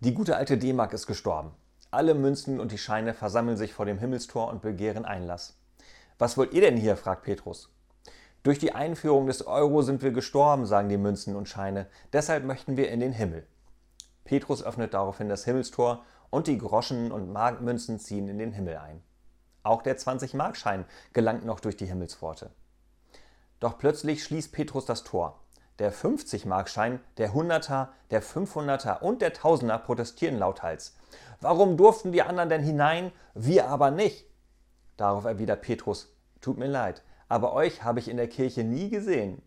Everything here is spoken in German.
Die gute alte D-Mark ist gestorben. Alle Münzen und die Scheine versammeln sich vor dem Himmelstor und begehren Einlass. Was wollt ihr denn hier? fragt Petrus. Durch die Einführung des Euro sind wir gestorben, sagen die Münzen und Scheine. Deshalb möchten wir in den Himmel. Petrus öffnet daraufhin das Himmelstor und die Groschen und Markmünzen ziehen in den Himmel ein. Auch der 20-Markschein gelangt noch durch die Himmelspforte. Doch plötzlich schließt Petrus das Tor. Der 50-Markschein, der 100er, der 500er und der 1000er protestieren lauthals. Warum durften die anderen denn hinein, wir aber nicht? Darauf erwidert Petrus, tut mir leid, aber euch habe ich in der Kirche nie gesehen.